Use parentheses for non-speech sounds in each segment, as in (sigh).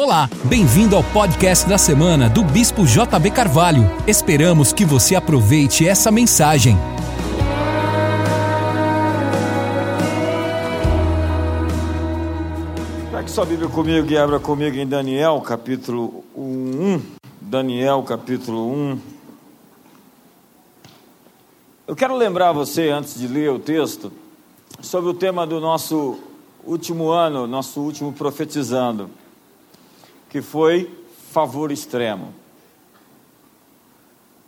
Olá, bem-vindo ao podcast da semana do Bispo JB Carvalho. Esperamos que você aproveite essa mensagem. Pegue sua Bíblia comigo e abra comigo em Daniel, capítulo 1. Daniel, capítulo 1. Eu quero lembrar você, antes de ler o texto, sobre o tema do nosso último ano, nosso último profetizando que foi favor extremo.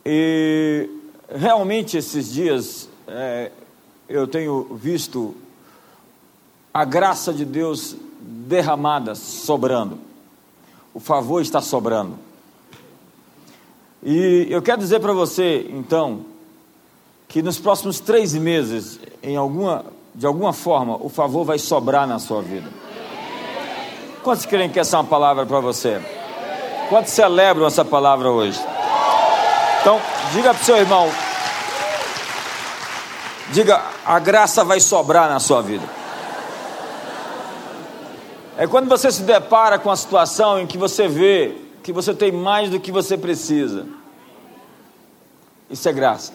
E realmente esses dias é, eu tenho visto a graça de Deus derramada, sobrando. O favor está sobrando. E eu quero dizer para você, então, que nos próximos três meses, em alguma, de alguma forma, o favor vai sobrar na sua vida. Quantos creem que essa é uma palavra para você? Quantos celebram essa palavra hoje? Então, diga para o seu irmão: diga, a graça vai sobrar na sua vida. É quando você se depara com a situação em que você vê que você tem mais do que você precisa. Isso é graça.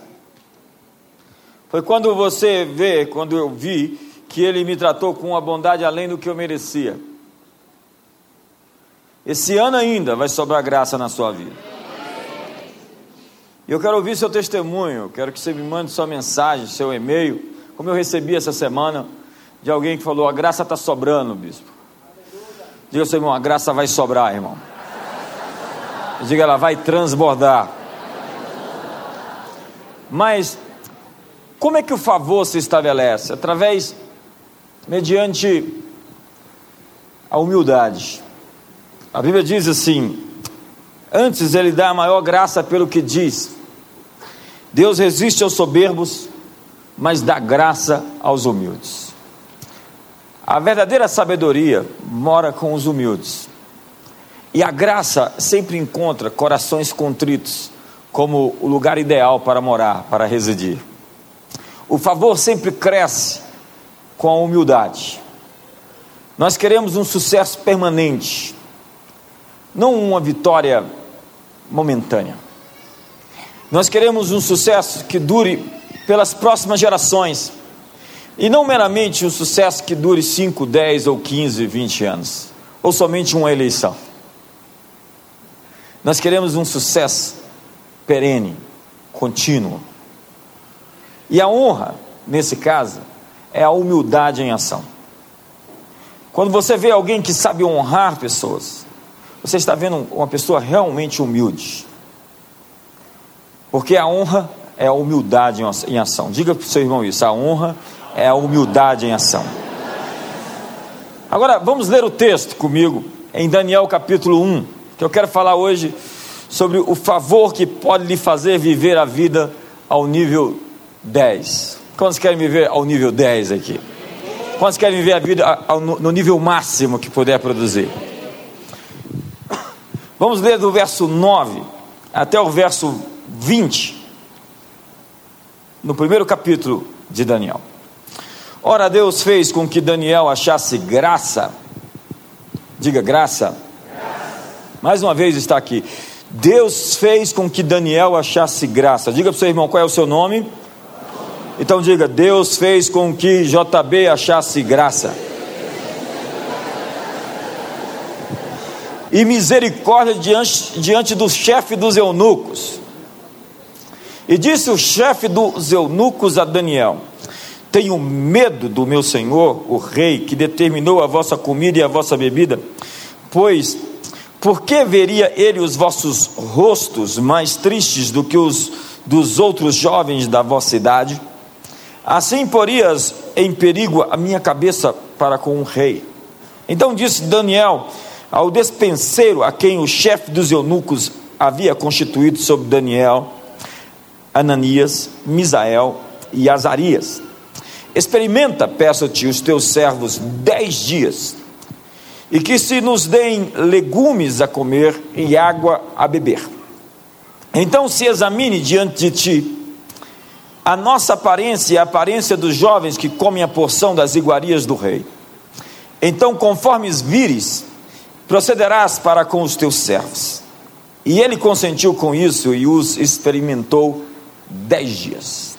Foi quando você vê, quando eu vi, que ele me tratou com uma bondade além do que eu merecia. Esse ano ainda vai sobrar graça na sua vida. E eu quero ouvir seu testemunho, quero que você me mande sua mensagem, seu e-mail, como eu recebi essa semana de alguém que falou: a graça está sobrando, bispo. Diga ao seu irmão: a graça vai sobrar, irmão. Diga ela vai transbordar. Mas como é que o favor se estabelece? Através, mediante a humildade. A Bíblia diz assim: Antes ele dá a maior graça pelo que diz. Deus resiste aos soberbos, mas dá graça aos humildes. A verdadeira sabedoria mora com os humildes. E a graça sempre encontra corações contritos como o lugar ideal para morar, para residir. O favor sempre cresce com a humildade. Nós queremos um sucesso permanente, não uma vitória momentânea. Nós queremos um sucesso que dure pelas próximas gerações e não meramente um sucesso que dure 5, 10 ou 15, 20 anos, ou somente uma eleição. Nós queremos um sucesso perene, contínuo. E a honra, nesse caso, é a humildade em ação. Quando você vê alguém que sabe honrar pessoas, você está vendo uma pessoa realmente humilde. Porque a honra é a humildade em ação. Diga para o seu irmão isso: a honra é a humildade em ação. Agora, vamos ler o texto comigo, em Daniel capítulo 1, que eu quero falar hoje sobre o favor que pode lhe fazer viver a vida ao nível 10. Quantos querem viver ao nível 10 aqui? Quantos querem viver a vida no nível máximo que puder produzir? Vamos ler do verso 9 até o verso 20, no primeiro capítulo de Daniel. Ora, Deus fez com que Daniel achasse graça, diga graça. graça. Mais uma vez está aqui. Deus fez com que Daniel achasse graça. Diga para o seu irmão qual é o seu nome. Então diga: Deus fez com que JB achasse graça. E misericórdia diante, diante do chefe dos eunucos. E disse o chefe dos eunucos a Daniel: Tenho medo do meu senhor, o rei, que determinou a vossa comida e a vossa bebida, pois por que veria ele os vossos rostos mais tristes do que os dos outros jovens da vossa idade? Assim porias em perigo a minha cabeça para com o rei. Então disse Daniel: ao despenseiro a quem o chefe dos eunucos havia constituído sobre Daniel, Ananias, Misael e Azarias. Experimenta, peço-te, os teus servos dez dias, e que se nos deem legumes a comer e água a beber. Então se examine diante de ti a nossa aparência e a aparência dos jovens que comem a porção das iguarias do rei. Então, conforme vires, procederás para com os teus servos. E ele consentiu com isso e os experimentou dez dias.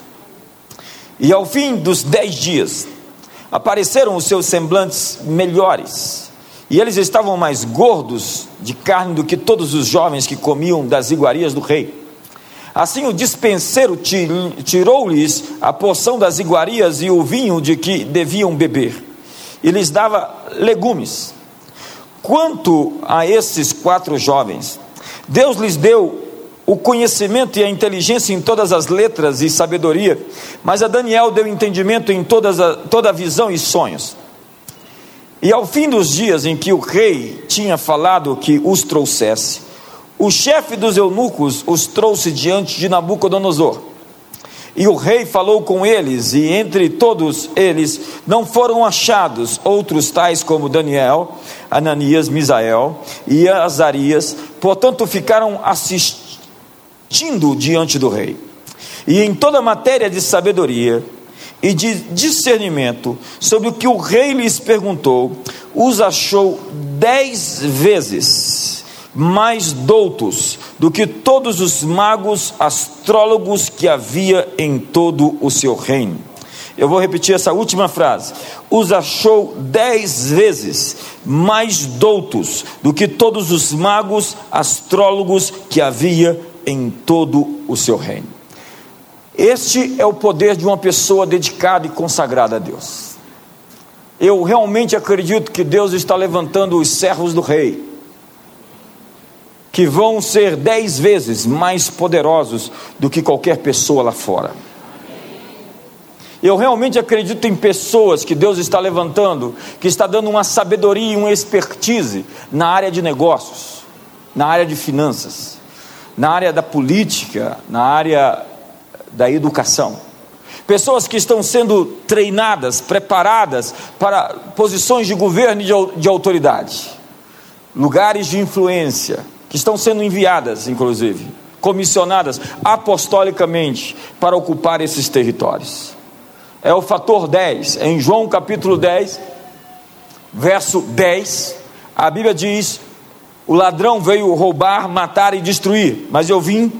E ao fim dos dez dias, apareceram os seus semblantes melhores, e eles estavam mais gordos de carne do que todos os jovens que comiam das iguarias do rei. Assim o dispenseiro tirou-lhes a porção das iguarias e o vinho de que deviam beber, e lhes dava legumes. Quanto a esses quatro jovens, Deus lhes deu o conhecimento e a inteligência em todas as letras e sabedoria, mas a Daniel deu entendimento em todas a, toda a visão e sonhos. E ao fim dos dias em que o rei tinha falado que os trouxesse, o chefe dos eunucos os trouxe diante de Nabucodonosor. E o rei falou com eles, e entre todos eles não foram achados outros tais como Daniel, Ananias, Misael e Azarias, portanto ficaram assistindo tindo diante do rei. E em toda matéria de sabedoria e de discernimento sobre o que o rei lhes perguntou, os achou dez vezes mais doutos do que todos os magos astrólogos que havia em todo o seu reino. Eu vou repetir essa última frase. Os achou dez vezes mais doutos do que todos os magos astrólogos que havia em todo o seu reino. Este é o poder de uma pessoa dedicada e consagrada a Deus. Eu realmente acredito que Deus está levantando os servos do rei, que vão ser dez vezes mais poderosos do que qualquer pessoa lá fora. Eu realmente acredito em pessoas que Deus está levantando, que está dando uma sabedoria e uma expertise na área de negócios, na área de finanças na área da política, na área da educação. Pessoas que estão sendo treinadas, preparadas para posições de governo e de autoridade, lugares de influência, que estão sendo enviadas, inclusive, comissionadas apostolicamente para ocupar esses territórios. É o fator 10, em João capítulo 10, verso 10, a Bíblia diz: o ladrão veio roubar, matar e destruir, mas eu vim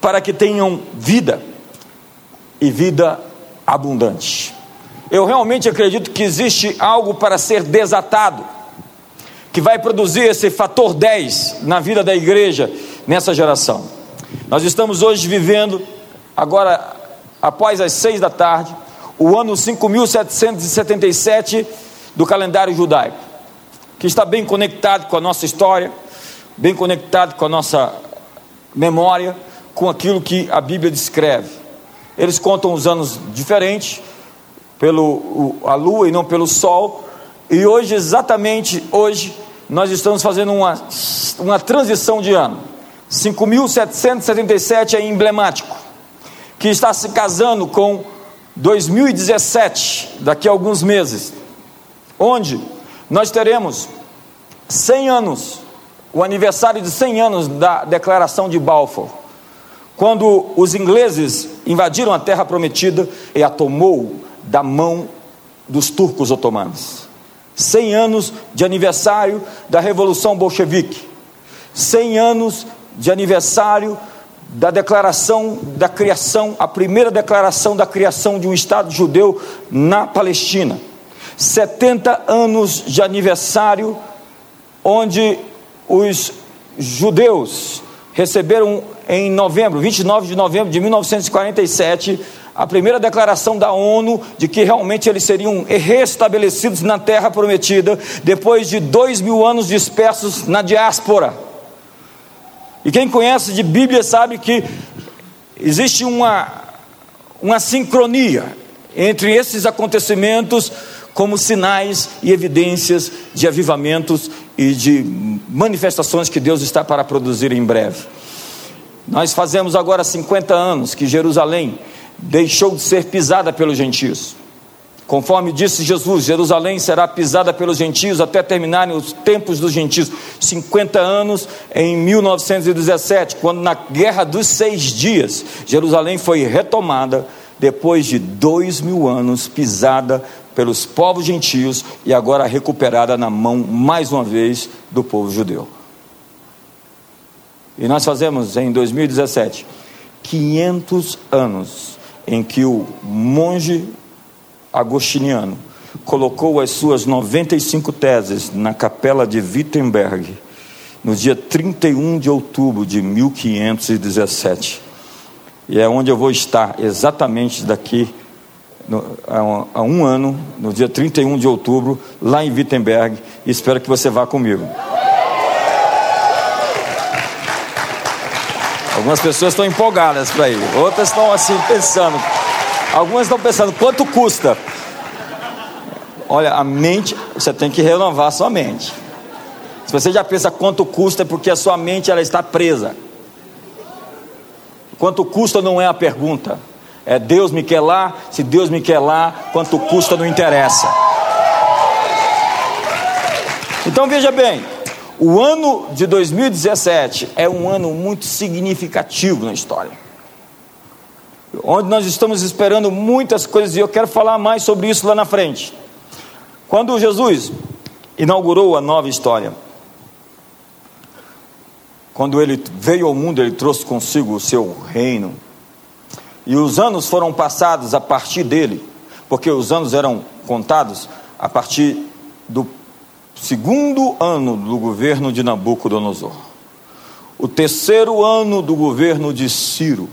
para que tenham vida e vida abundante. Eu realmente acredito que existe algo para ser desatado, que vai produzir esse fator 10 na vida da igreja nessa geração. Nós estamos hoje vivendo, agora após as seis da tarde, o ano 5777 do calendário judaico, que está bem conectado com a nossa história, bem conectado com a nossa memória, com aquilo que a Bíblia descreve. Eles contam os anos diferentes, pelo a lua e não pelo sol, e hoje, exatamente hoje, nós estamos fazendo uma, uma transição de ano. 5.777 é emblemático, que está se casando com 2017, daqui a alguns meses, onde nós teremos 100 anos o aniversário de 100 anos da Declaração de Balfour, quando os ingleses invadiram a terra prometida e a tomou da mão dos turcos otomanos. 100 anos de aniversário da Revolução Bolchevique. 100 anos de aniversário da declaração da criação, a primeira declaração da criação de um Estado judeu na Palestina. 70 anos de aniversário onde os judeus receberam em novembro, 29 de novembro de 1947, a primeira declaração da ONU de que realmente eles seriam restabelecidos na terra prometida, depois de dois mil anos dispersos na diáspora. E quem conhece de Bíblia sabe que existe uma, uma sincronia entre esses acontecimentos como sinais e evidências de avivamentos e de manifestações que Deus está para produzir em breve. Nós fazemos agora 50 anos que Jerusalém deixou de ser pisada pelos gentios. Conforme disse Jesus, Jerusalém será pisada pelos gentios até terminarem os tempos dos gentios. 50 anos em 1917, quando na Guerra dos Seis Dias, Jerusalém foi retomada depois de dois mil anos pisada pelos povos gentios e agora recuperada na mão, mais uma vez, do povo judeu. E nós fazemos em 2017 500 anos em que o monge agostiniano colocou as suas 95 teses na capela de Wittenberg no dia 31 de outubro de 1517. E é onde eu vou estar exatamente daqui no, a, um, a um ano, no dia 31 de outubro, lá em Wittenberg, e espero que você vá comigo. Algumas pessoas estão empolgadas para ir, outras estão assim pensando. Algumas estão pensando quanto custa. Olha, a mente, você tem que renovar a sua mente. Se você já pensa quanto custa, é porque a sua mente ela está presa. Quanto custa não é a pergunta. É Deus me quer lá, se Deus me quer lá, quanto custa não interessa. Então veja bem, o ano de 2017 é um ano muito significativo na história. Onde nós estamos esperando muitas coisas e eu quero falar mais sobre isso lá na frente. Quando Jesus inaugurou a nova história, quando ele veio ao mundo, ele trouxe consigo o seu reino. E os anos foram passados a partir dele, porque os anos eram contados a partir do segundo ano do governo de Nabucodonosor, o terceiro ano do governo de Ciro,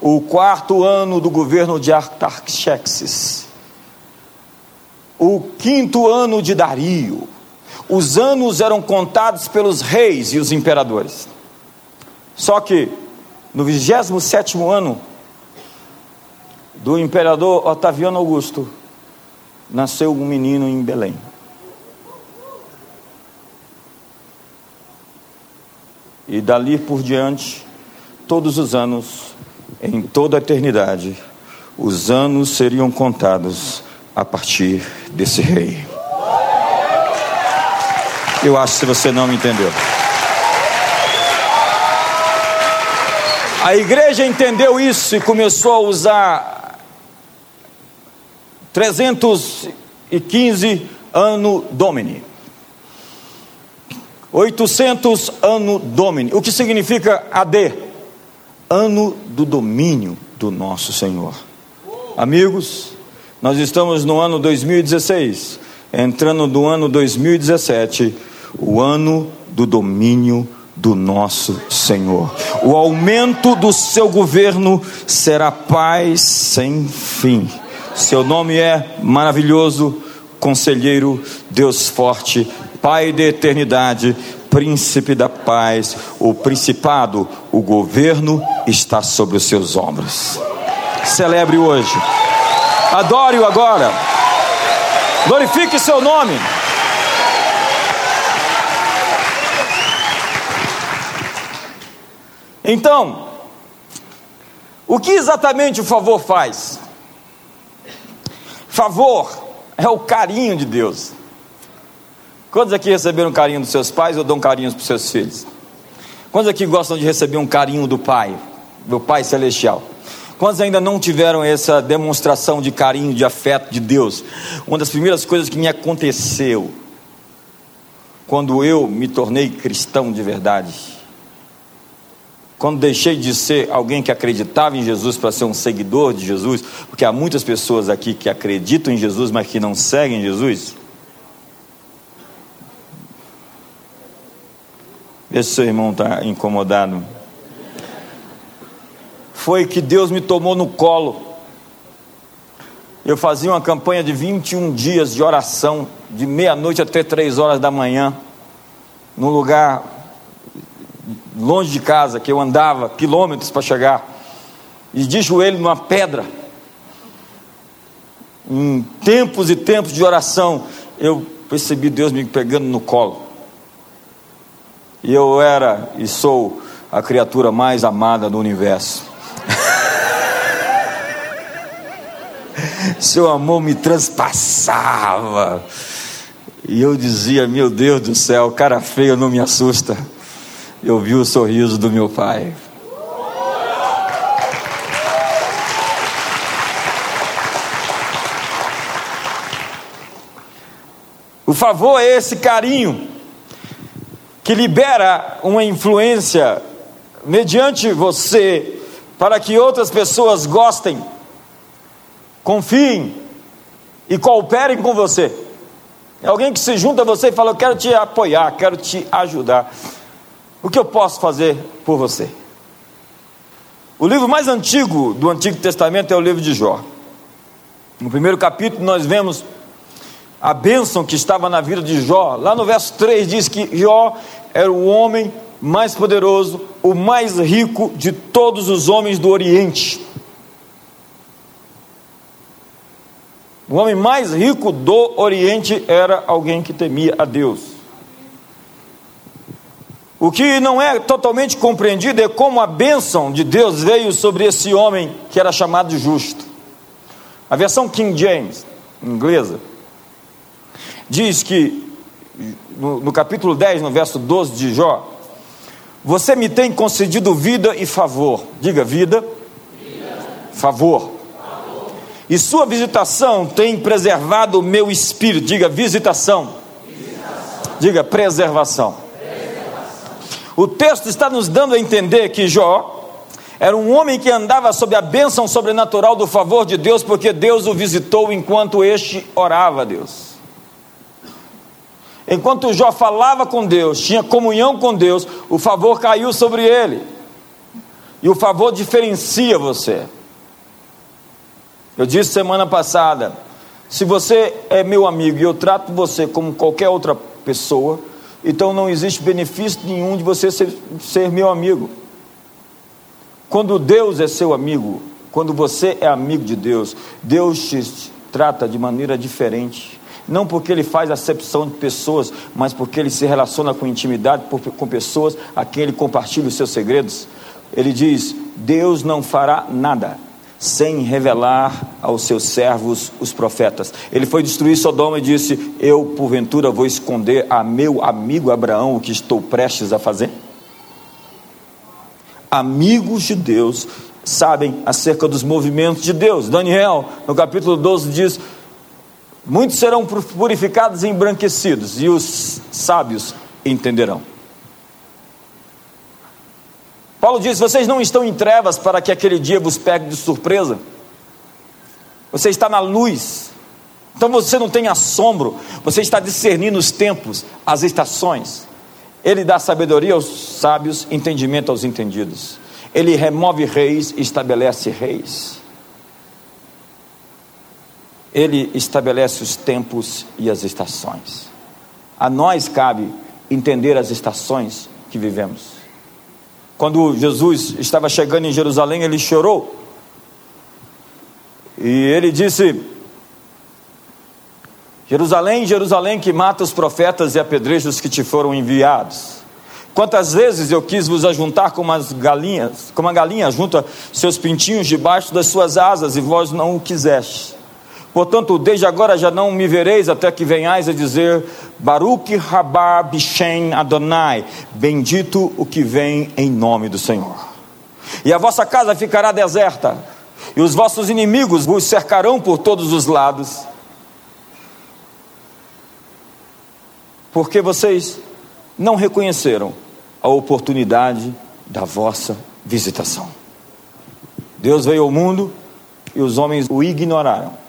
o quarto ano do governo de Artaxerxes, o quinto ano de Dario, os anos eram contados pelos reis e os imperadores. Só que no 27 ano do imperador Otaviano Augusto, nasceu um menino em Belém. E dali por diante, todos os anos, em toda a eternidade, os anos seriam contados a partir desse rei. Eu acho que você não me entendeu. A igreja entendeu isso e começou a usar 315 ano domini. 800 ano domini. O que significa AD? Ano do domínio do nosso Senhor. Amigos, nós estamos no ano 2016, entrando no ano 2017 o ano do domínio do nosso Senhor. O aumento do seu governo será paz sem fim. Seu nome é maravilhoso, conselheiro, Deus forte, Pai da eternidade, príncipe da paz, o principado, o governo está sobre os seus ombros. Celebre hoje. Adore-o agora. Glorifique seu nome. Então, o que exatamente o favor faz? Favor é o carinho de Deus. Quantos aqui receberam carinho dos seus pais ou dão carinhos para os seus filhos? Quantos aqui gostam de receber um carinho do Pai, do Pai Celestial? Quantos ainda não tiveram essa demonstração de carinho, de afeto de Deus? Uma das primeiras coisas que me aconteceu quando eu me tornei cristão de verdade quando deixei de ser alguém que acreditava em Jesus para ser um seguidor de Jesus, porque há muitas pessoas aqui que acreditam em Jesus, mas que não seguem Jesus. Vê se seu irmão está incomodado. Foi que Deus me tomou no colo. Eu fazia uma campanha de 21 dias de oração, de meia-noite até três horas da manhã, num lugar longe de casa, que eu andava quilômetros para chegar, e de joelho numa pedra, em tempos e tempos de oração, eu percebi Deus me pegando no colo. E eu era e sou a criatura mais amada do universo. (laughs) Seu amor me transpassava. E eu dizia: Meu Deus do céu, cara feio não me assusta. Eu vi o sorriso do meu pai. O favor é esse carinho que libera uma influência mediante você para que outras pessoas gostem, confiem e cooperem com você. É alguém que se junta a você e fala: Eu quero te apoiar, quero te ajudar. O que eu posso fazer por você? O livro mais antigo do Antigo Testamento é o livro de Jó. No primeiro capítulo, nós vemos a bênção que estava na vida de Jó. Lá no verso 3 diz que Jó era o homem mais poderoso, o mais rico de todos os homens do Oriente. O homem mais rico do Oriente era alguém que temia a Deus. O que não é totalmente compreendido é como a bênção de Deus veio sobre esse homem que era chamado justo. A versão King James, inglesa, diz que, no, no capítulo 10, no verso 12 de Jó, você me tem concedido vida e favor. Diga vida, vida. Favor. favor. E sua visitação tem preservado o meu espírito. Diga visitação. visitação. Diga preservação. preservação. O texto está nos dando a entender que Jó era um homem que andava sob a bênção sobrenatural do favor de Deus, porque Deus o visitou enquanto este orava a Deus. Enquanto Jó falava com Deus, tinha comunhão com Deus, o favor caiu sobre ele. E o favor diferencia você. Eu disse semana passada: se você é meu amigo e eu trato você como qualquer outra pessoa, então não existe benefício nenhum de você ser, ser meu amigo. Quando Deus é seu amigo, quando você é amigo de Deus, Deus te trata de maneira diferente não porque ele faz acepção de pessoas, mas porque ele se relaciona com intimidade com pessoas a quem ele compartilha os seus segredos. Ele diz: Deus não fará nada sem revelar aos seus servos os profetas. Ele foi destruir Sodoma e disse: Eu, porventura, vou esconder a meu amigo Abraão o que estou prestes a fazer? Amigos de Deus sabem acerca dos movimentos de Deus. Daniel, no capítulo 12, diz: Muitos serão purificados e embranquecidos, e os sábios entenderão. Paulo diz: Vocês não estão em trevas para que aquele dia vos pegue de surpresa. Você está na luz. Então você não tem assombro. Você está discernindo os tempos, as estações. Ele dá sabedoria aos sábios, entendimento aos entendidos. Ele remove reis e estabelece reis. Ele estabelece os tempos e as estações. A nós cabe entender as estações que vivemos. Quando Jesus estava chegando em Jerusalém, ele chorou. E ele disse: Jerusalém, Jerusalém, que mata os profetas e apedreja os que te foram enviados. Quantas vezes eu quis vos ajuntar como as galinhas, como a galinha junta seus pintinhos debaixo das suas asas, e vós não o quiseste. Portanto, desde agora já não me vereis até que venhais a dizer: Baruch Rabá Bishem Adonai, bendito o que vem em nome do Senhor. E a vossa casa ficará deserta, e os vossos inimigos vos cercarão por todos os lados. Porque vocês não reconheceram a oportunidade da vossa visitação. Deus veio ao mundo e os homens o ignoraram.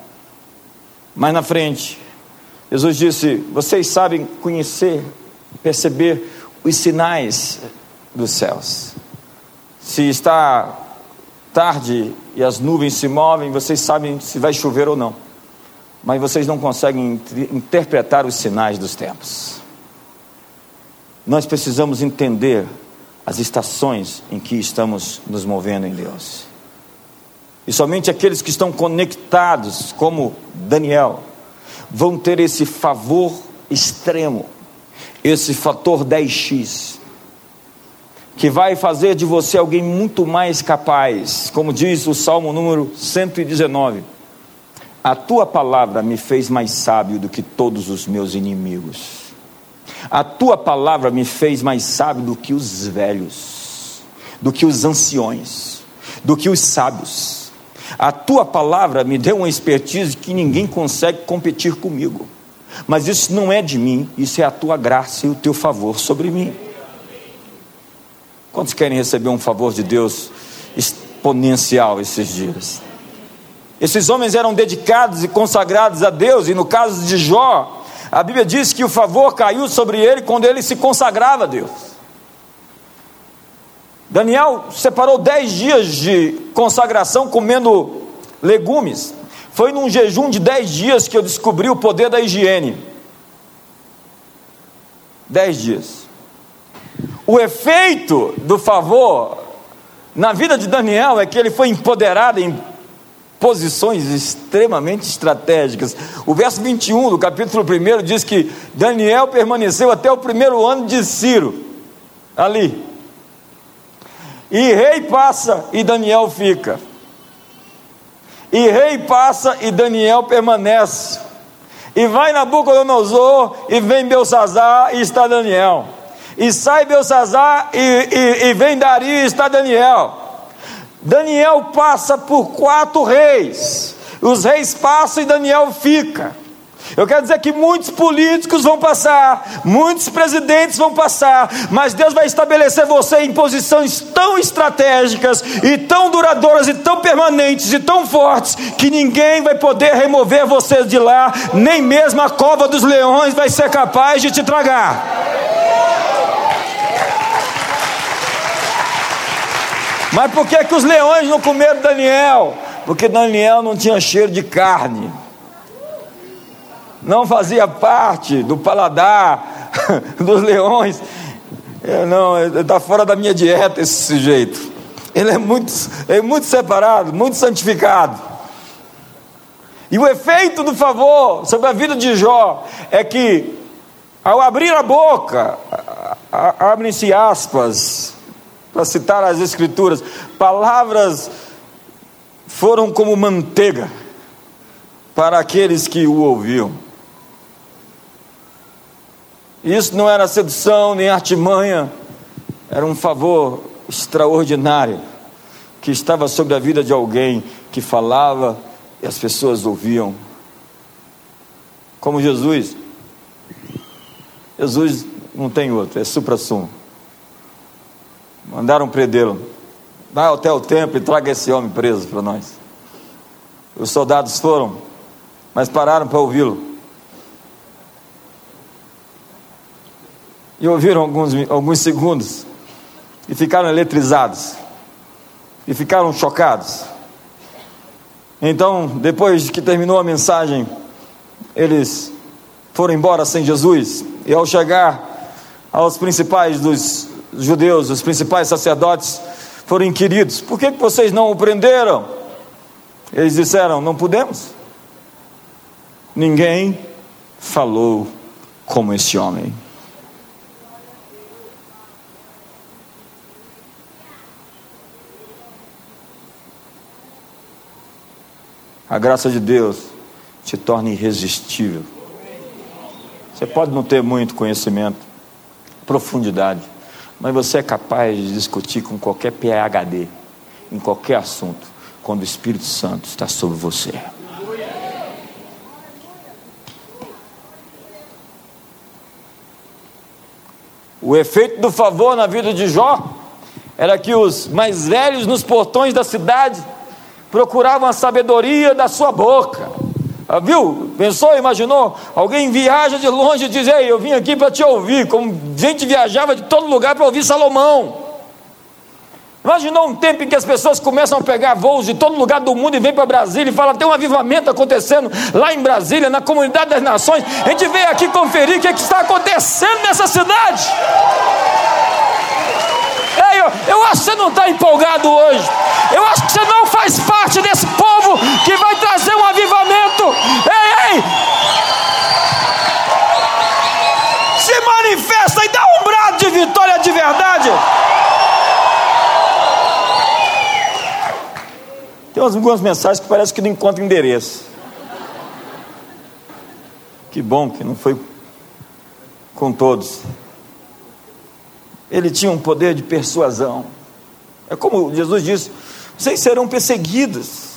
Mais na frente, Jesus disse: Vocês sabem conhecer, perceber os sinais dos céus. Se está tarde e as nuvens se movem, vocês sabem se vai chover ou não. Mas vocês não conseguem interpretar os sinais dos tempos. Nós precisamos entender as estações em que estamos nos movendo em Deus. E somente aqueles que estão conectados, como Daniel, vão ter esse favor extremo, esse fator 10x, que vai fazer de você alguém muito mais capaz, como diz o Salmo número 119. A tua palavra me fez mais sábio do que todos os meus inimigos. A tua palavra me fez mais sábio do que os velhos, do que os anciões, do que os sábios a tua palavra me deu uma expertise que ninguém consegue competir comigo. Mas isso não é de mim, isso é a tua graça e o teu favor sobre mim. Quantos querem receber um favor de Deus exponencial esses dias? Esses homens eram dedicados e consagrados a Deus, e no caso de Jó, a Bíblia diz que o favor caiu sobre ele quando ele se consagrava a Deus. Daniel separou dez dias de consagração comendo legumes. Foi num jejum de dez dias que eu descobri o poder da higiene. Dez dias. O efeito do favor na vida de Daniel é que ele foi empoderado em posições extremamente estratégicas. O verso 21 do capítulo 1 diz que Daniel permaneceu até o primeiro ano de Ciro, ali. E rei passa e Daniel fica. E rei passa e Daniel permanece. E vai Nabucodonosor e vem Belsazar e está Daniel. E sai Belsazar e, e, e vem Dari e está Daniel. Daniel passa por quatro reis. Os reis passam e Daniel fica. Eu quero dizer que muitos políticos vão passar, muitos presidentes vão passar, mas Deus vai estabelecer você em posições tão estratégicas e tão duradouras e tão permanentes e tão fortes que ninguém vai poder remover você de lá, nem mesmo a cova dos leões vai ser capaz de te tragar. Mas por que, que os leões não comeram Daniel? Porque Daniel não tinha cheiro de carne não fazia parte do paladar (laughs) dos leões. É, não, está fora da minha dieta esse sujeito. Ele é muito, é muito separado, muito santificado. E o efeito do favor sobre a vida de Jó é que, ao abrir a boca, abrem-se aspas, para citar as Escrituras, palavras foram como manteiga para aqueles que o ouviam. Isso não era sedução nem artimanha, era um favor extraordinário que estava sobre a vida de alguém que falava e as pessoas ouviam. Como Jesus. Jesus não tem outro, é supra-sumo. Mandaram prendê-lo. Vai até o templo e traga esse homem preso para nós. Os soldados foram, mas pararam para ouvi-lo. E ouviram alguns, alguns segundos e ficaram eletrizados e ficaram chocados. Então, depois que terminou a mensagem, eles foram embora sem Jesus e ao chegar aos principais dos judeus, os principais sacerdotes, foram inquiridos: por que vocês não o prenderam? Eles disseram: não podemos. Ninguém falou como esse homem. A graça de Deus te torna irresistível. Você pode não ter muito conhecimento, profundidade, mas você é capaz de discutir com qualquer PhD, em qualquer assunto, quando o Espírito Santo está sobre você. O efeito do favor na vida de Jó era que os mais velhos nos portões da cidade procuravam a sabedoria da sua boca. Ah, viu? Pensou, imaginou? Alguém viaja de longe e diz: Ei, eu vim aqui para te ouvir. Como gente viajava de todo lugar para ouvir Salomão. Imaginou um tempo em que as pessoas começam a pegar voos de todo lugar do mundo e vêm para Brasília e falam: tem um avivamento acontecendo lá em Brasília, na comunidade das nações. A gente veio aqui conferir o que, é que está acontecendo nessa cidade. Ei, eu, acho que você não está empolgado hoje. Eu acho que você não faz parte desse povo que vai trazer um avivamento. Ei, ei! Se manifesta e dá um brado de vitória de verdade. Tem algumas mensagens que parece que não encontram endereço. Que bom que não foi com todos. Ele tinha um poder de persuasão. É como Jesus disse: vocês serão perseguidos.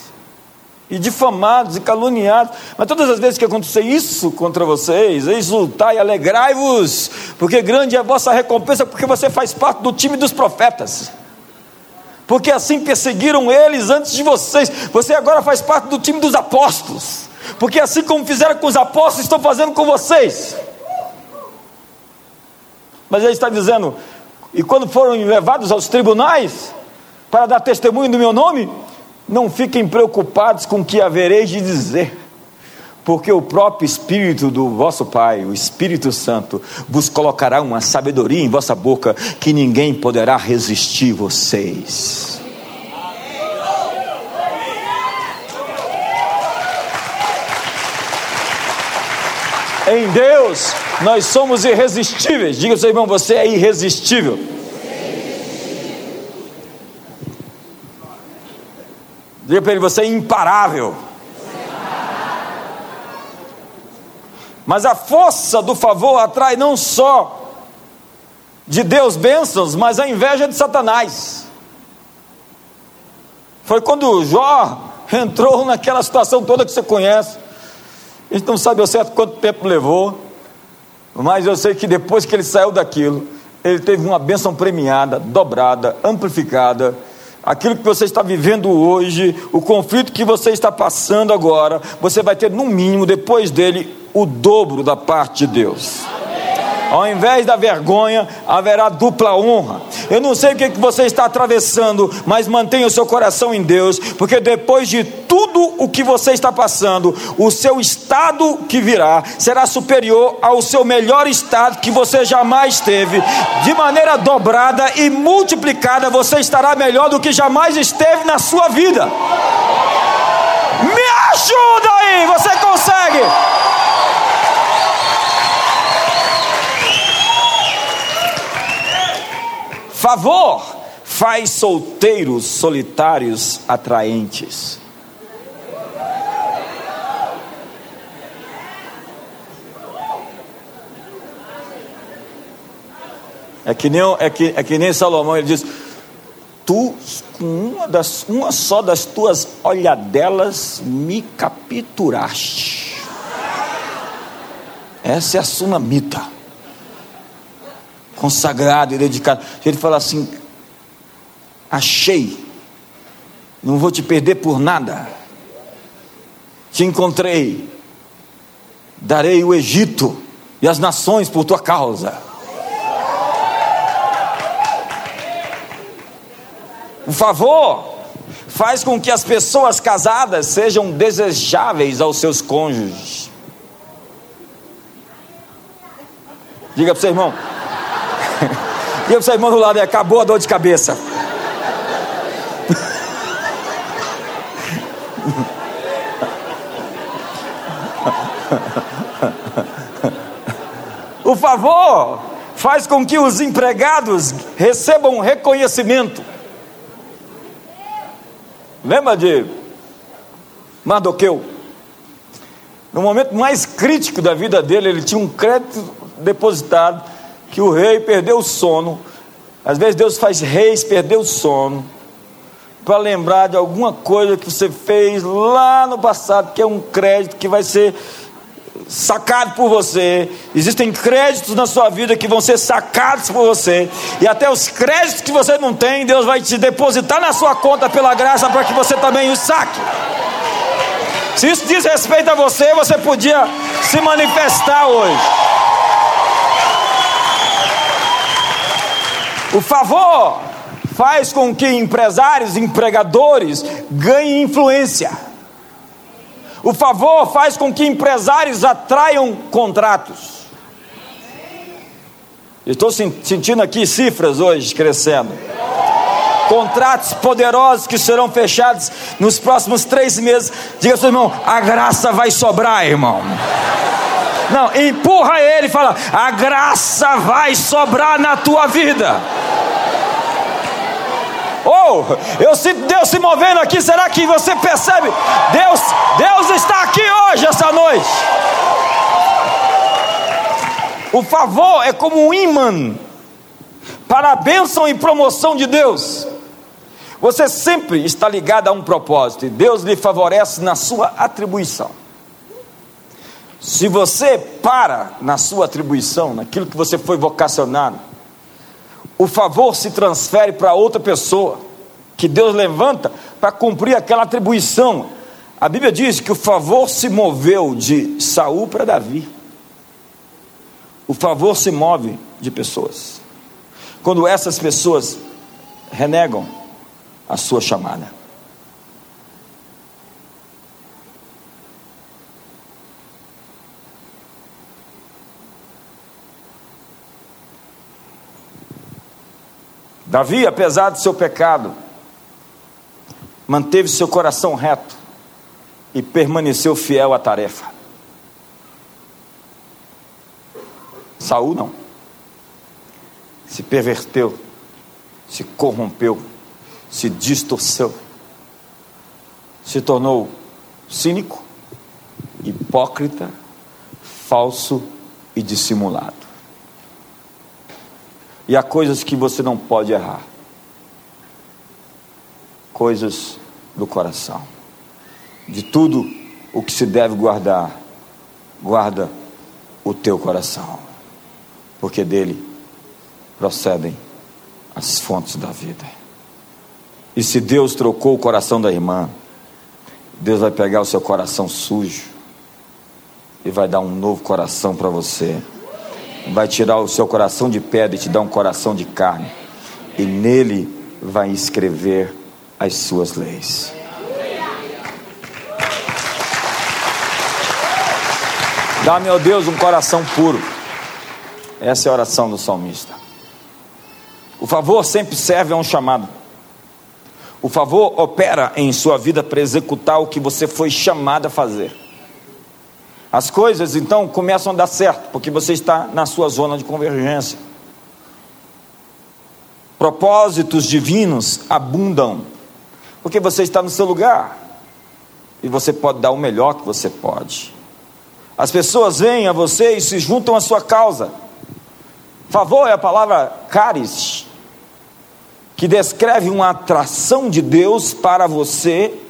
e difamados e caluniados. Mas todas as vezes que acontecer isso contra vocês, exultai e alegrai-vos, porque grande é a vossa recompensa, porque você faz parte do time dos profetas. Porque assim perseguiram eles antes de vocês, você agora faz parte do time dos apóstolos. Porque assim como fizeram com os apóstolos, estão fazendo com vocês. Mas ele está dizendo: e quando foram levados aos tribunais para dar testemunho do meu nome, não fiquem preocupados com o que havereis de dizer, porque o próprio Espírito do vosso Pai, o Espírito Santo, vos colocará uma sabedoria em vossa boca que ninguém poderá resistir vocês. Em Deus nós somos irresistíveis. Diga ao seu irmão, você é irresistível. Diga para ele, você é imparável. Mas a força do favor atrai não só de Deus bênçãos, mas a inveja de Satanás. Foi quando Jó entrou naquela situação toda que você conhece. A gente não sabe ao certo quanto tempo levou, mas eu sei que depois que ele saiu daquilo, ele teve uma bênção premiada, dobrada, amplificada. Aquilo que você está vivendo hoje, o conflito que você está passando agora, você vai ter no mínimo depois dele o dobro da parte de Deus. Ao invés da vergonha, haverá dupla honra. Eu não sei o que você está atravessando, mas mantenha o seu coração em Deus, porque depois de tudo o que você está passando, o seu estado que virá será superior ao seu melhor estado que você jamais teve. De maneira dobrada e multiplicada, você estará melhor do que jamais esteve na sua vida. Me ajuda aí, você consegue. Favor faz solteiros solitários atraentes. É que nem, é que, é que nem Salomão, ele diz: Tu, com uma, das, uma só das tuas olhadelas, me capturaste. Essa é a sunamita consagrado e dedicado. Ele fala assim: achei, não vou te perder por nada. Te encontrei, darei o Egito e as nações por tua causa. O favor faz com que as pessoas casadas sejam desejáveis aos seus cônjuges. Diga para o seu irmão, e o seu irmão do lado, acabou a dor de cabeça. O favor faz com que os empregados recebam reconhecimento. Lembra de Mardoqueu? No momento mais crítico da vida dele, ele tinha um crédito depositado que o rei perdeu o sono. Às vezes Deus faz reis perder o sono para lembrar de alguma coisa que você fez lá no passado, que é um crédito que vai ser sacado por você. Existem créditos na sua vida que vão ser sacados por você. E até os créditos que você não tem, Deus vai te depositar na sua conta pela graça para que você também os saque. Se isso diz respeito a você, você podia se manifestar hoje. O favor faz com que empresários, empregadores ganhem influência. O favor faz com que empresários atraiam contratos. Estou sentindo aqui cifras hoje crescendo. Contratos poderosos que serão fechados nos próximos três meses. Diga seu irmão, a graça vai sobrar, irmão. Não, empurra ele e fala: a graça vai sobrar na tua vida. Oh, eu sinto Deus se movendo aqui. Será que você percebe? Deus, Deus está aqui hoje, essa noite. O favor é como um imã para a bênção e promoção de Deus. Você sempre está ligado a um propósito e Deus lhe favorece na sua atribuição. Se você para na sua atribuição, naquilo que você foi vocacionado, o favor se transfere para outra pessoa, que Deus levanta para cumprir aquela atribuição. A Bíblia diz que o favor se moveu de Saul para Davi. O favor se move de pessoas. Quando essas pessoas renegam a sua chamada. Davi, apesar de seu pecado, manteve seu coração reto e permaneceu fiel à tarefa. Saul não. Se perverteu, se corrompeu, se distorceu, se tornou cínico, hipócrita, falso e dissimulado. E há coisas que você não pode errar. Coisas do coração. De tudo o que se deve guardar, guarda o teu coração, porque dele procedem as fontes da vida. E se Deus trocou o coração da irmã, Deus vai pegar o seu coração sujo e vai dar um novo coração para você vai tirar o seu coração de pedra e te dar um coração de carne, e nele vai escrever as suas leis. Dá-me, ó Deus, um coração puro. Essa é a oração do salmista. O favor sempre serve a um chamado. O favor opera em sua vida para executar o que você foi chamado a fazer. As coisas então começam a dar certo, porque você está na sua zona de convergência. Propósitos divinos abundam, porque você está no seu lugar e você pode dar o melhor que você pode. As pessoas vêm a você e se juntam à sua causa. Favor é a palavra caris, que descreve uma atração de Deus para você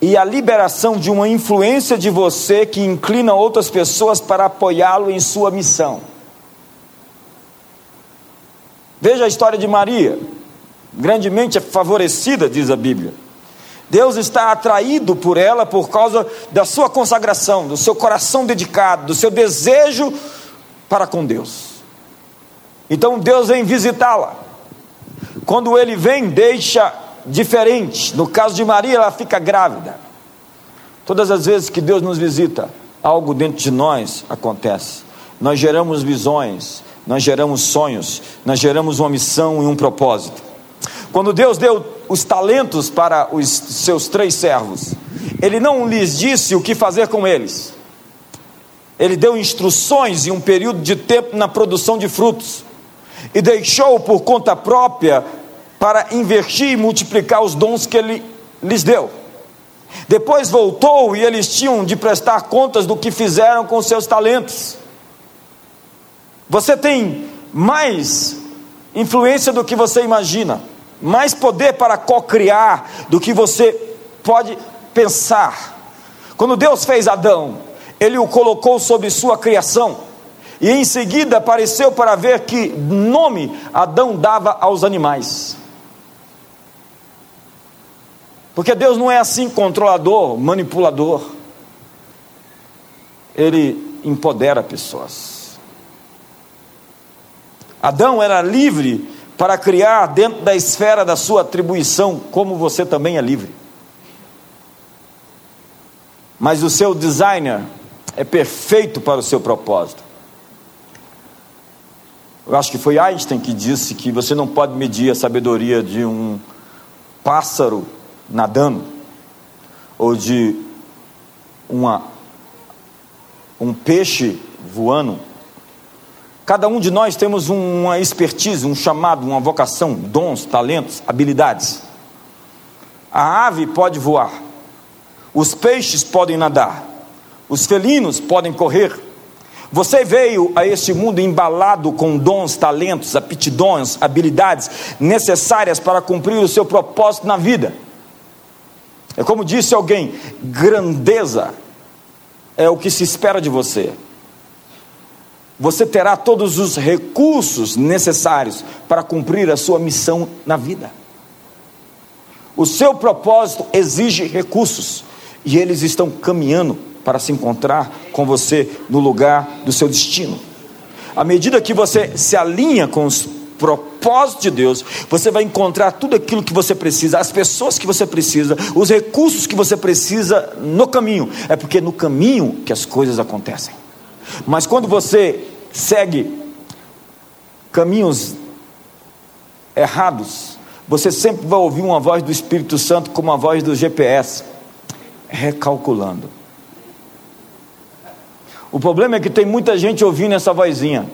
e a liberação de uma influência de você que inclina outras pessoas para apoiá-lo em sua missão. Veja a história de Maria, grandemente favorecida, diz a Bíblia. Deus está atraído por ela por causa da sua consagração, do seu coração dedicado, do seu desejo para com Deus. Então Deus vem visitá-la. Quando ele vem, deixa diferente. No caso de Maria, ela fica grávida. Todas as vezes que Deus nos visita, algo dentro de nós acontece. Nós geramos visões, nós geramos sonhos, nós geramos uma missão e um propósito. Quando Deus deu os talentos para os seus três servos, Ele não lhes disse o que fazer com eles. Ele deu instruções e um período de tempo na produção de frutos e deixou por conta própria para investir e multiplicar os dons que ele lhes deu. Depois voltou e eles tinham de prestar contas do que fizeram com seus talentos. Você tem mais influência do que você imagina, mais poder para co-criar do que você pode pensar. Quando Deus fez Adão, ele o colocou sobre sua criação. E em seguida apareceu para ver que nome Adão dava aos animais. Porque Deus não é assim controlador, manipulador. Ele empodera pessoas. Adão era livre para criar dentro da esfera da sua atribuição, como você também é livre. Mas o seu designer é perfeito para o seu propósito. Eu acho que foi Einstein que disse que você não pode medir a sabedoria de um pássaro nadando, ou de uma, um peixe voando. Cada um de nós temos uma expertise, um chamado, uma vocação, dons, talentos, habilidades. A ave pode voar, os peixes podem nadar, os felinos podem correr, Você veio a este mundo embalado com dons, talentos, aptidões, habilidades necessárias para cumprir o seu propósito na vida. É como disse alguém: grandeza é o que se espera de você. Você terá todos os recursos necessários para cumprir a sua missão na vida. O seu propósito exige recursos e eles estão caminhando para se encontrar com você no lugar do seu destino. À medida que você se alinha com os propósitos de Deus, você vai encontrar tudo aquilo que você precisa, as pessoas que você precisa, os recursos que você precisa no caminho. É porque é no caminho que as coisas acontecem. Mas quando você segue caminhos errados, você sempre vai ouvir uma voz do Espírito Santo como a voz do GPS, recalculando. O problema é que tem muita gente ouvindo essa vozinha.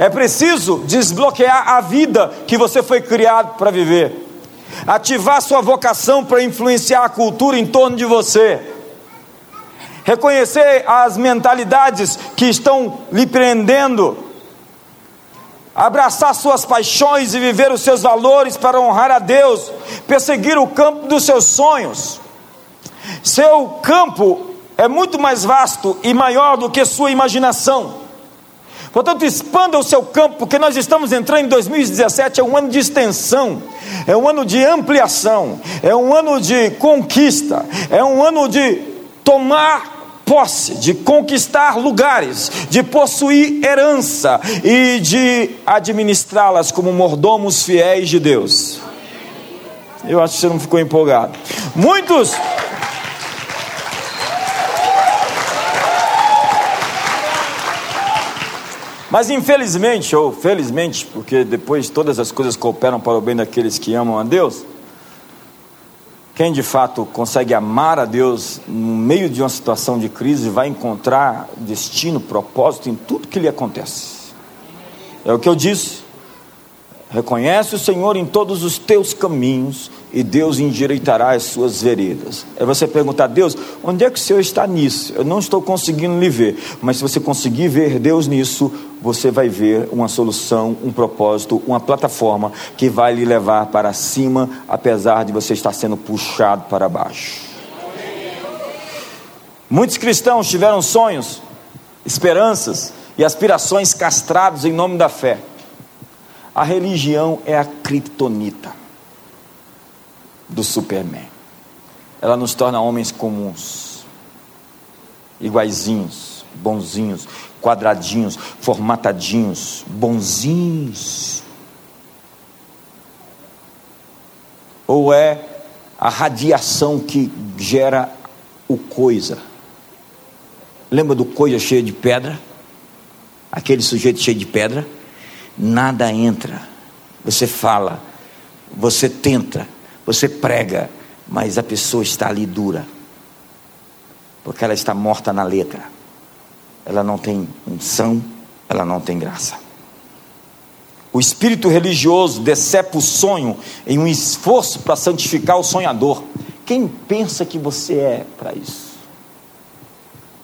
É preciso desbloquear a vida que você foi criado para viver, ativar sua vocação para influenciar a cultura em torno de você, reconhecer as mentalidades que estão lhe prendendo, abraçar suas paixões e viver os seus valores para honrar a Deus, perseguir o campo dos seus sonhos. Seu campo é muito mais vasto e maior do que sua imaginação. Portanto, expanda o seu campo, porque nós estamos entrando em 2017, é um ano de extensão, é um ano de ampliação, é um ano de conquista, é um ano de tomar posse, de conquistar lugares, de possuir herança e de administrá-las como mordomos fiéis de Deus. Eu acho que você não ficou empolgado. Muitos Mas infelizmente, ou felizmente, porque depois todas as coisas cooperam para o bem daqueles que amam a Deus, quem de fato consegue amar a Deus no meio de uma situação de crise vai encontrar destino, propósito em tudo que lhe acontece. É o que eu disse. Reconhece o Senhor em todos os teus caminhos e Deus endireitará as suas veredas. É você perguntar, Deus, onde é que o Senhor está nisso? Eu não estou conseguindo lhe ver, mas se você conseguir ver Deus nisso, você vai ver uma solução, um propósito, uma plataforma que vai lhe levar para cima, apesar de você estar sendo puxado para baixo. Muitos cristãos tiveram sonhos, esperanças e aspirações castrados em nome da fé. A religião é a criptonita do Superman. Ela nos torna homens comuns, iguaizinhos, bonzinhos, quadradinhos, formatadinhos, bonzinhos. Ou é a radiação que gera o coisa. Lembra do coisa cheio de pedra? Aquele sujeito cheio de pedra? nada entra. Você fala, você tenta, você prega, mas a pessoa está ali dura, porque ela está morta na letra, ela não tem unção, ela não tem graça. O espírito religioso decepa o sonho em um esforço para santificar o sonhador. Quem pensa que você é para isso?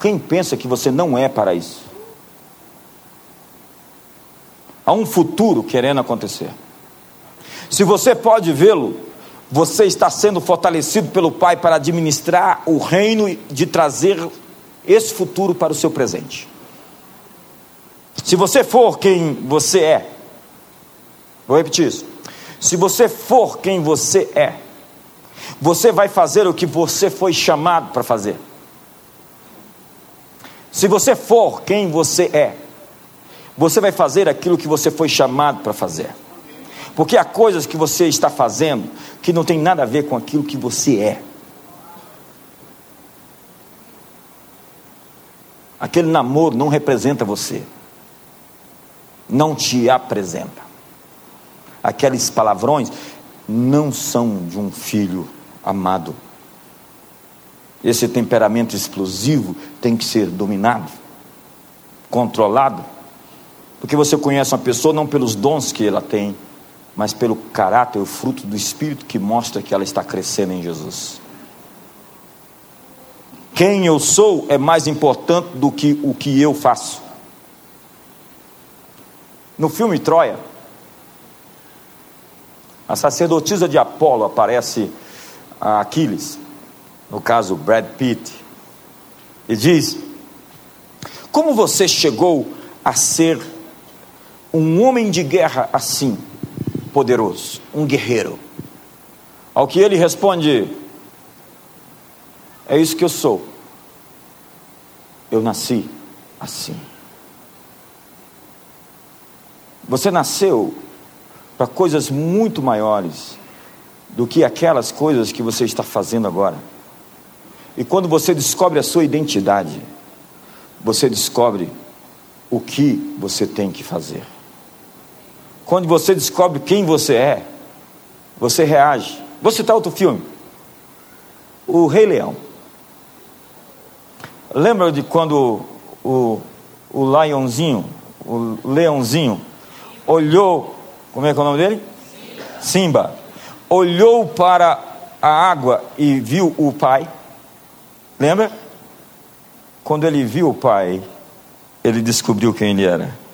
Quem pensa que você não é para isso? Há um futuro querendo acontecer. Se você pode vê-lo, você está sendo fortalecido pelo Pai para administrar o reino e de trazer esse futuro para o seu presente. Se você for quem você é, vou repetir isso. Se você for quem você é, você vai fazer o que você foi chamado para fazer. Se você for quem você é, você vai fazer aquilo que você foi chamado para fazer. Porque há coisas que você está fazendo que não tem nada a ver com aquilo que você é. Aquele namoro não representa você, não te apresenta. Aqueles palavrões não são de um filho amado. Esse temperamento explosivo tem que ser dominado, controlado porque você conhece uma pessoa não pelos dons que ela tem, mas pelo caráter, o fruto do Espírito que mostra que ela está crescendo em Jesus. Quem eu sou é mais importante do que o que eu faço. No filme Troia, a sacerdotisa de Apolo aparece a Aquiles, no caso Brad Pitt, e diz: Como você chegou a ser um homem de guerra assim, poderoso, um guerreiro? Ao que ele responde: É isso que eu sou. Eu nasci assim. Você nasceu para coisas muito maiores do que aquelas coisas que você está fazendo agora. E quando você descobre a sua identidade, você descobre o que você tem que fazer. Quando você descobre quem você é, você reage. Vou citar outro filme: O Rei Leão. Lembra de quando o, o Leãozinho, o Leãozinho, olhou, como é que é o nome dele? Simba. Olhou para a água e viu o pai. Lembra? Quando ele viu o pai, ele descobriu quem ele era.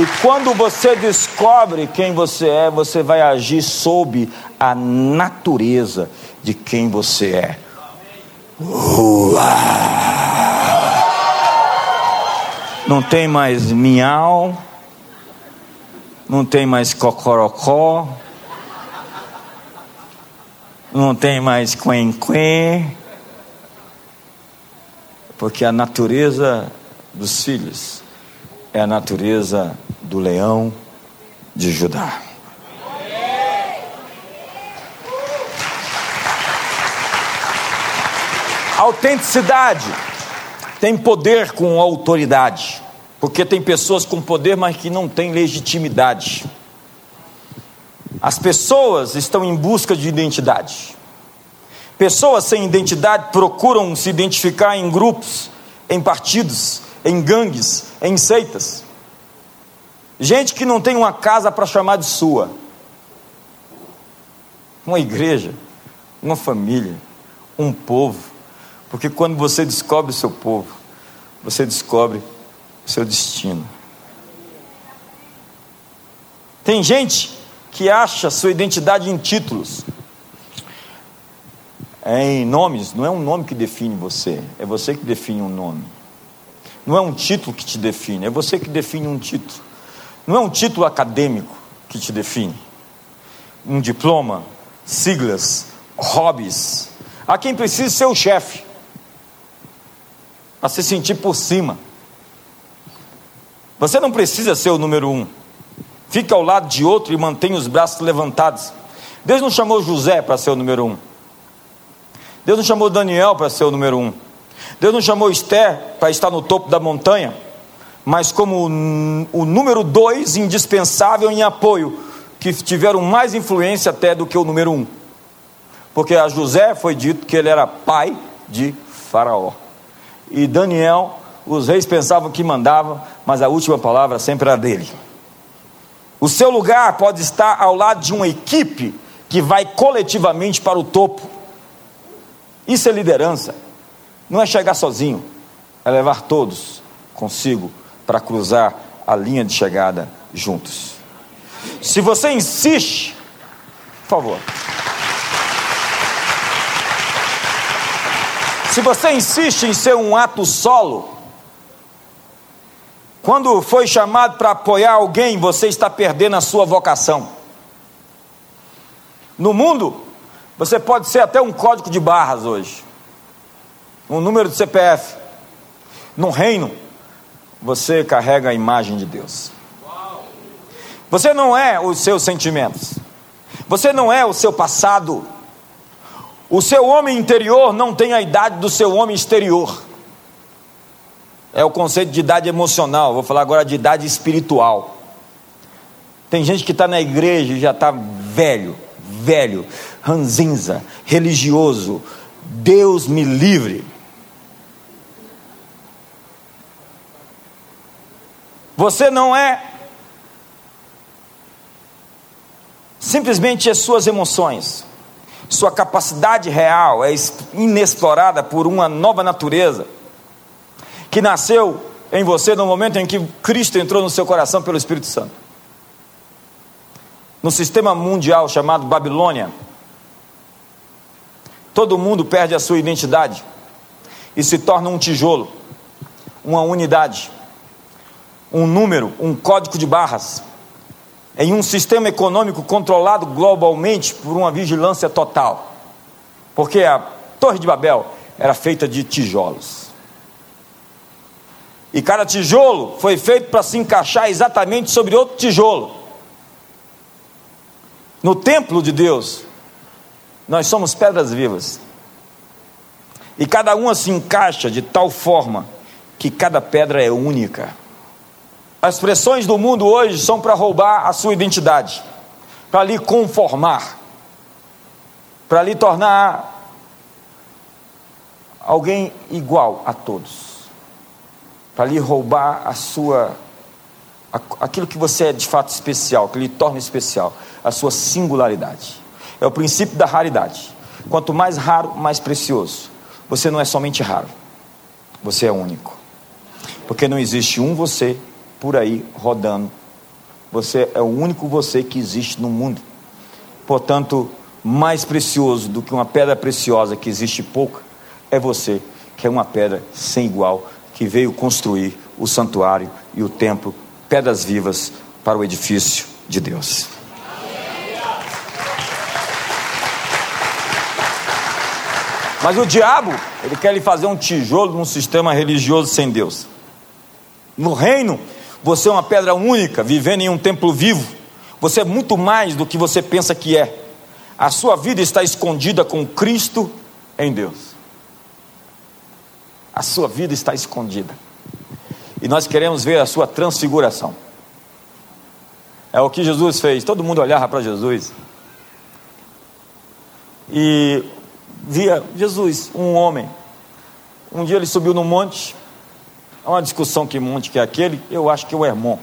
E quando você descobre quem você é, você vai agir sob a natureza de quem você é. Não tem mais miau, não tem mais cocorocó, não tem mais quen-quen, porque a natureza dos filhos é a natureza do leão de Judá. Autenticidade tem poder com autoridade, porque tem pessoas com poder, mas que não têm legitimidade. As pessoas estão em busca de identidade. Pessoas sem identidade procuram se identificar em grupos, em partidos, em gangues, em seitas. Gente que não tem uma casa para chamar de sua, uma igreja, uma família, um povo. Porque quando você descobre o seu povo, você descobre o seu destino. Tem gente que acha sua identidade em títulos, é em nomes. Não é um nome que define você, é você que define um nome. Não é um título que te define, é você que define um título. Não é um título acadêmico que te define. Um diploma, siglas, hobbies. Há quem precise ser o chefe, para se sentir por cima. Você não precisa ser o número um. Fique ao lado de outro e mantenha os braços levantados. Deus não chamou José para ser o número um. Deus não chamou Daniel para ser o número um. Deus não chamou Esther para estar no topo da montanha mas como o, número dois indispensável em apoio, que tiveram mais influência até do que o número um. Porque a José foi dito que ele era pai de Faraó. E Daniel, os reis pensavam que mandava, mas a última palavra sempre era dele. O seu lugar pode estar ao lado de uma equipe que vai coletivamente para o topo. Isso é liderança. Não é chegar sozinho, é levar todos consigo para cruzar a linha de chegada juntos. Se você insiste, por favor. Se você insiste em ser um ato solo, quando foi chamado para apoiar alguém, você está perdendo a sua vocação. No mundo, você pode ser até um código de barras hoje, um número de CPF. No reino, você carrega a imagem de Deus. Você não é os seus sentimentos. Você não é o seu passado. O seu homem interior não tem a idade do seu homem exterior. É o conceito de idade emocional. Vou falar agora de idade espiritual. Tem gente que está na igreja e já está velho, velho, ranzinza, religioso. Deus me livre. Você não é simplesmente as suas emoções. Sua capacidade real é inexplorada por uma nova natureza que nasceu em você no momento em que Cristo entrou no seu coração pelo Espírito Santo. No sistema mundial chamado Babilônia, todo mundo perde a sua identidade e se torna um tijolo, uma unidade, um número, um código de barras em um sistema econômico controlado globalmente por uma vigilância total. Porque a Torre de Babel era feita de tijolos. E cada tijolo foi feito para se encaixar exatamente sobre outro tijolo. No templo de Deus, nós somos pedras vivas. E cada uma se encaixa de tal forma que cada pedra é única. As pressões do mundo hoje são para roubar a sua identidade, para lhe conformar, para lhe tornar alguém igual a todos, para lhe roubar a sua aquilo que você é de fato especial, que lhe torna especial, a sua singularidade. É o princípio da raridade. Quanto mais raro, mais precioso. Você não é somente raro, você é único. Porque não existe um você por aí rodando. Você é o único você que existe no mundo. Portanto, mais precioso do que uma pedra preciosa que existe pouca, é você, que é uma pedra sem igual, que veio construir o santuário e o templo, pedras vivas para o edifício de Deus. Mas o diabo, ele quer lhe fazer um tijolo num sistema religioso sem Deus. No reino, você é uma pedra única, vivendo em um templo vivo. Você é muito mais do que você pensa que é. A sua vida está escondida com Cristo em Deus. A sua vida está escondida. E nós queremos ver a sua transfiguração. É o que Jesus fez. Todo mundo olhava para Jesus. E via Jesus, um homem. Um dia ele subiu no monte Há uma discussão que monte que é aquele, eu acho que é o Hermon.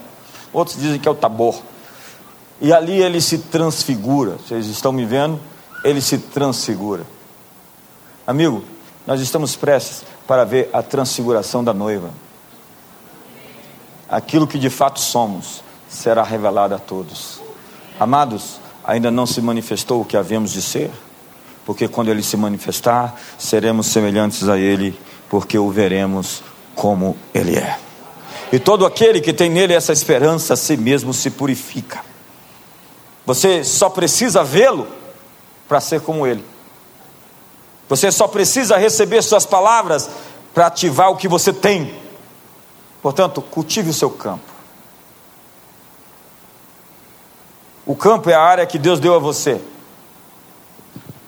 Outros dizem que é o Tabor. E ali ele se transfigura. Vocês estão me vendo? Ele se transfigura. Amigo, nós estamos prestes para ver a transfiguração da noiva. Aquilo que de fato somos será revelado a todos. Amados, ainda não se manifestou o que havemos de ser, porque quando ele se manifestar, seremos semelhantes a ele, porque o veremos como Ele é. E todo aquele que tem nele essa esperança, a si mesmo se purifica. Você só precisa vê-lo para ser como Ele. Você só precisa receber Suas palavras para ativar o que você tem. Portanto, cultive o seu campo. O campo é a área que Deus deu a você.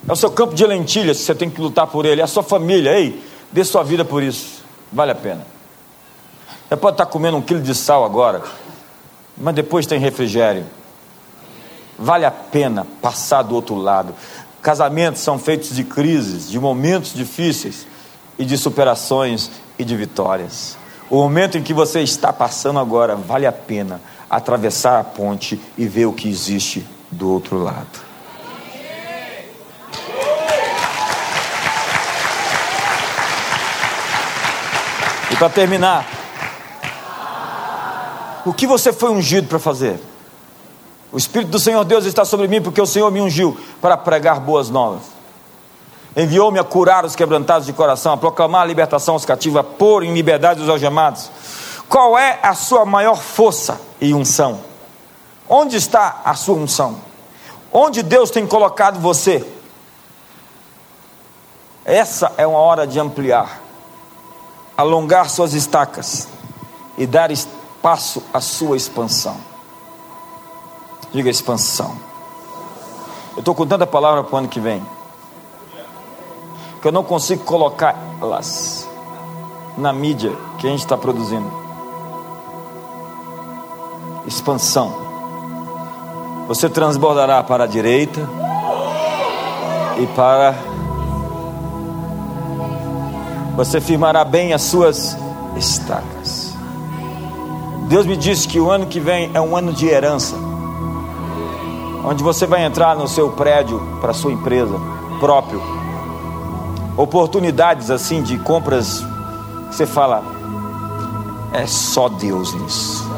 É o seu campo de lentilhas, você tem que lutar por ele. É a sua família, ei, dê sua vida por isso. Vale a pena. Você pode estar comendo um quilo de sal agora, mas depois tem refrigério. Vale a pena passar do outro lado. Casamentos são feitos de crises, de momentos difíceis e de superações e de vitórias. O momento em que você está passando agora vale a pena atravessar a ponte e ver o que existe do outro lado. Para terminar, o que você foi ungido para fazer? O Espírito do Senhor Deus está sobre mim porque o Senhor me ungiu para pregar boas novas. Enviou-me a curar os quebrantados de coração, a proclamar a libertação aos cativos, a pôr em liberdade os algemados. Qual é a sua maior força e unção? Onde está a sua unção? Onde Deus tem colocado você? Essa é uma hora de ampliar alongar suas estacas e dar espaço à sua expansão. Diga expansão. Eu estou com tanta palavra para o ano que vem que eu não consigo colocá-las na mídia que a gente está produzindo. Expansão. Você transbordará para a direita e para você firmará bem as suas estacas. Deus me disse que o ano que vem é um ano de herança, onde você vai entrar no seu prédio para sua empresa próprio, oportunidades assim de compras, você fala, é só Deus nisso.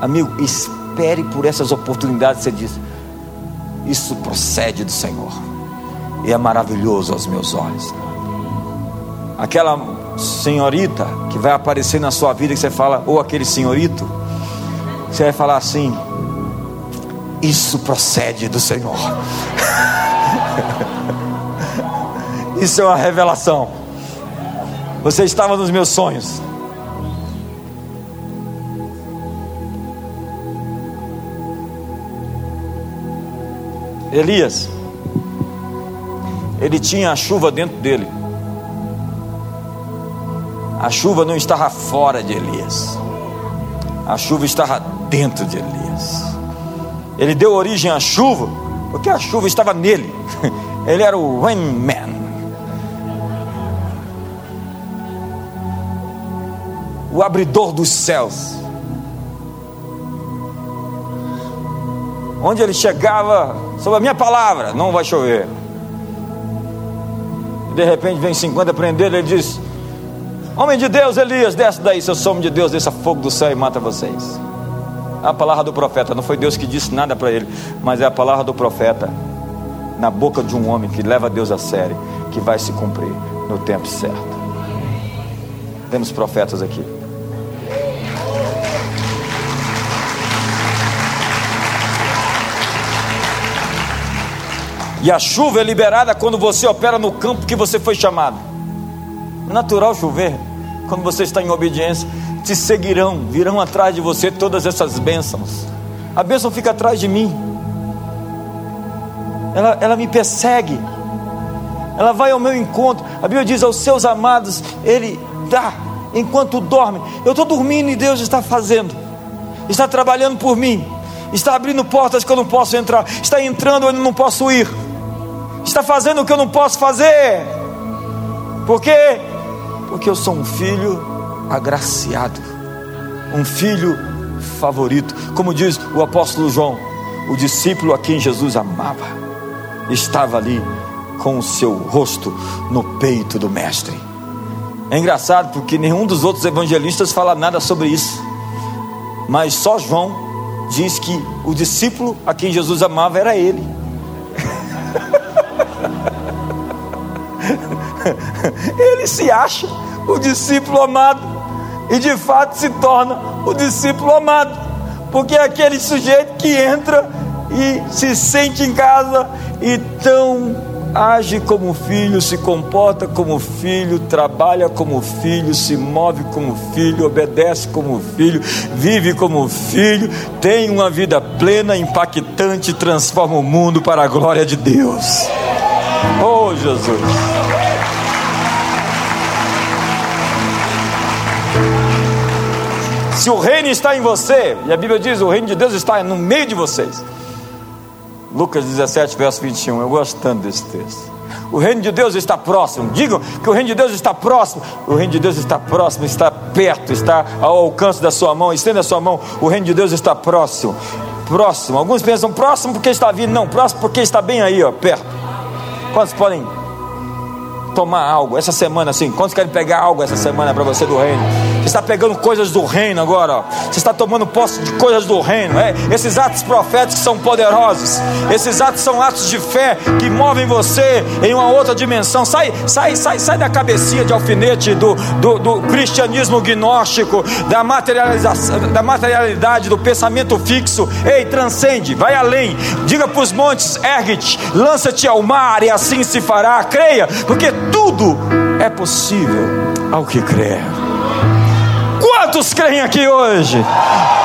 Amigo, espere por essas oportunidades. Você diz: Isso procede do Senhor, e é maravilhoso aos meus olhos. Aquela senhorita que vai aparecer na sua vida, que você fala, ou aquele senhorito, você vai falar assim: Isso procede do Senhor. (laughs) Isso é uma revelação. Você estava nos meus sonhos. Elias, ele tinha a chuva dentro dele. A chuva não estava fora de Elias, a chuva estava dentro de Elias. Ele deu origem à chuva, porque a chuva estava nele. (laughs) Ele era o rain man. O abridor dos céus. Onde ele chegava, sobre a minha palavra, não vai chover. De repente vem 50 prender, ele diz: Homem de Deus, Elias, desce daí, seu homem de Deus, desça fogo do céu e mata vocês. A palavra do profeta, não foi Deus que disse nada para ele, mas é a palavra do profeta na boca de um homem que leva Deus a sério, que vai se cumprir no tempo certo. Temos profetas aqui. E a chuva é liberada quando você opera no campo que você foi chamado. Natural chover, quando você está em obediência, te seguirão, virão atrás de você todas essas bênçãos. A bênção fica atrás de mim, ela, ela me persegue, ela vai ao meu encontro. A Bíblia diz aos seus amados, Ele dá enquanto dorme. Eu estou dormindo e Deus está fazendo, está trabalhando por mim, está abrindo portas que eu não posso entrar, está entrando onde eu não posso ir está fazendo o que eu não posso fazer. Por quê? Porque eu sou um filho agraciado, um filho favorito. Como diz o apóstolo João, o discípulo a quem Jesus amava, estava ali com o seu rosto no peito do Mestre. É engraçado porque nenhum dos outros evangelistas fala nada sobre isso, mas só João diz que o discípulo a quem Jesus amava era ele. (laughs) ele se acha o discípulo amado e de fato se torna o discípulo amado, porque é aquele sujeito que entra e se sente em casa e tão age como filho, se comporta como filho, trabalha como filho, se move como filho, obedece como filho, vive como filho, tem uma vida plena, impactante, transforma o mundo para a glória de Deus. Oh Jesus! Se o reino está em você, e a Bíblia diz: o reino de Deus está no meio de vocês. Lucas 17, verso 21. Eu gosto tanto desse texto. O reino de Deus está próximo. Digam que o reino de Deus está próximo. O reino de Deus está próximo, está perto, está ao alcance da sua mão. Estenda a sua mão. O reino de Deus está próximo. Próximo. Alguns pensam próximo porque está vindo. Não, próximo porque está bem aí, ó, perto. Quantos podem tomar algo essa semana assim? Quantos querem pegar algo essa semana para você do reino? Você está pegando coisas do reino agora, ó. Você está tomando posse de coisas do reino. É, esses atos proféticos são poderosos. Esses atos são atos de fé que movem você em uma outra dimensão. Sai, sai, sai, sai da cabecinha de alfinete do, do, do cristianismo gnóstico, da materialização, da materialidade, do pensamento fixo. Ei, transcende, vai além. Diga para os montes, ergue-te, lança-te ao mar e assim se fará. Creia, porque tudo é possível ao que crer. Quantos creem aqui hoje?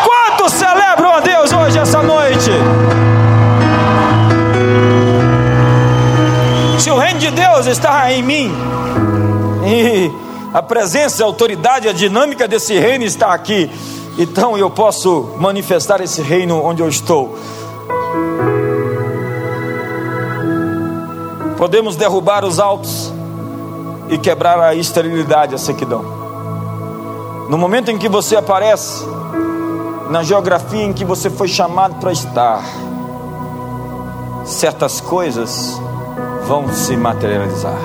Quantos celebram a Deus hoje, essa noite? Se o reino de Deus está em mim, e a presença, a autoridade, a dinâmica desse reino está aqui, então eu posso manifestar esse reino onde eu estou. Podemos derrubar os altos e quebrar a esterilidade, a sequidão. No momento em que você aparece, na geografia em que você foi chamado para estar, certas coisas vão se materializar.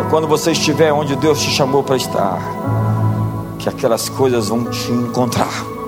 É quando você estiver onde Deus te chamou para estar, que aquelas coisas vão te encontrar.